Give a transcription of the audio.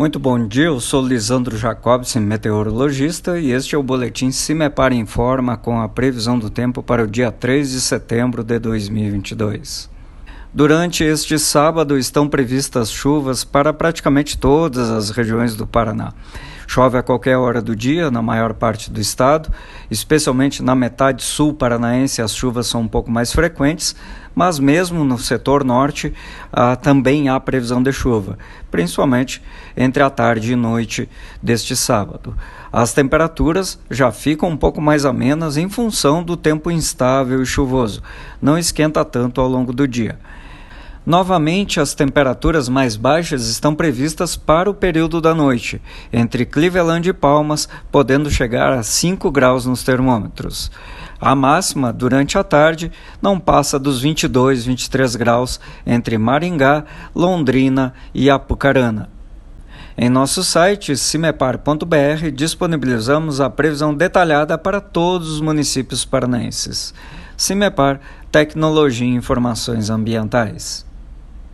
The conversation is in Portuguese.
Muito bom dia, eu sou Lisandro Jacobson, meteorologista, e este é o boletim Cimepar Informa com a previsão do tempo para o dia 3 de setembro de 2022. Durante este sábado estão previstas chuvas para praticamente todas as regiões do Paraná. Chove a qualquer hora do dia na maior parte do estado, especialmente na metade sul paranaense as chuvas são um pouco mais frequentes, mas mesmo no setor norte ah, também há previsão de chuva, principalmente entre a tarde e noite deste sábado. As temperaturas já ficam um pouco mais amenas em função do tempo instável e chuvoso, não esquenta tanto ao longo do dia. Novamente, as temperaturas mais baixas estão previstas para o período da noite, entre Cleveland e Palmas, podendo chegar a 5 graus nos termômetros. A máxima, durante a tarde, não passa dos 22, 23 graus entre Maringá, Londrina e Apucarana. Em nosso site cimepar.br disponibilizamos a previsão detalhada para todos os municípios paranaenses. Cimepar Tecnologia e Informações Ambientais.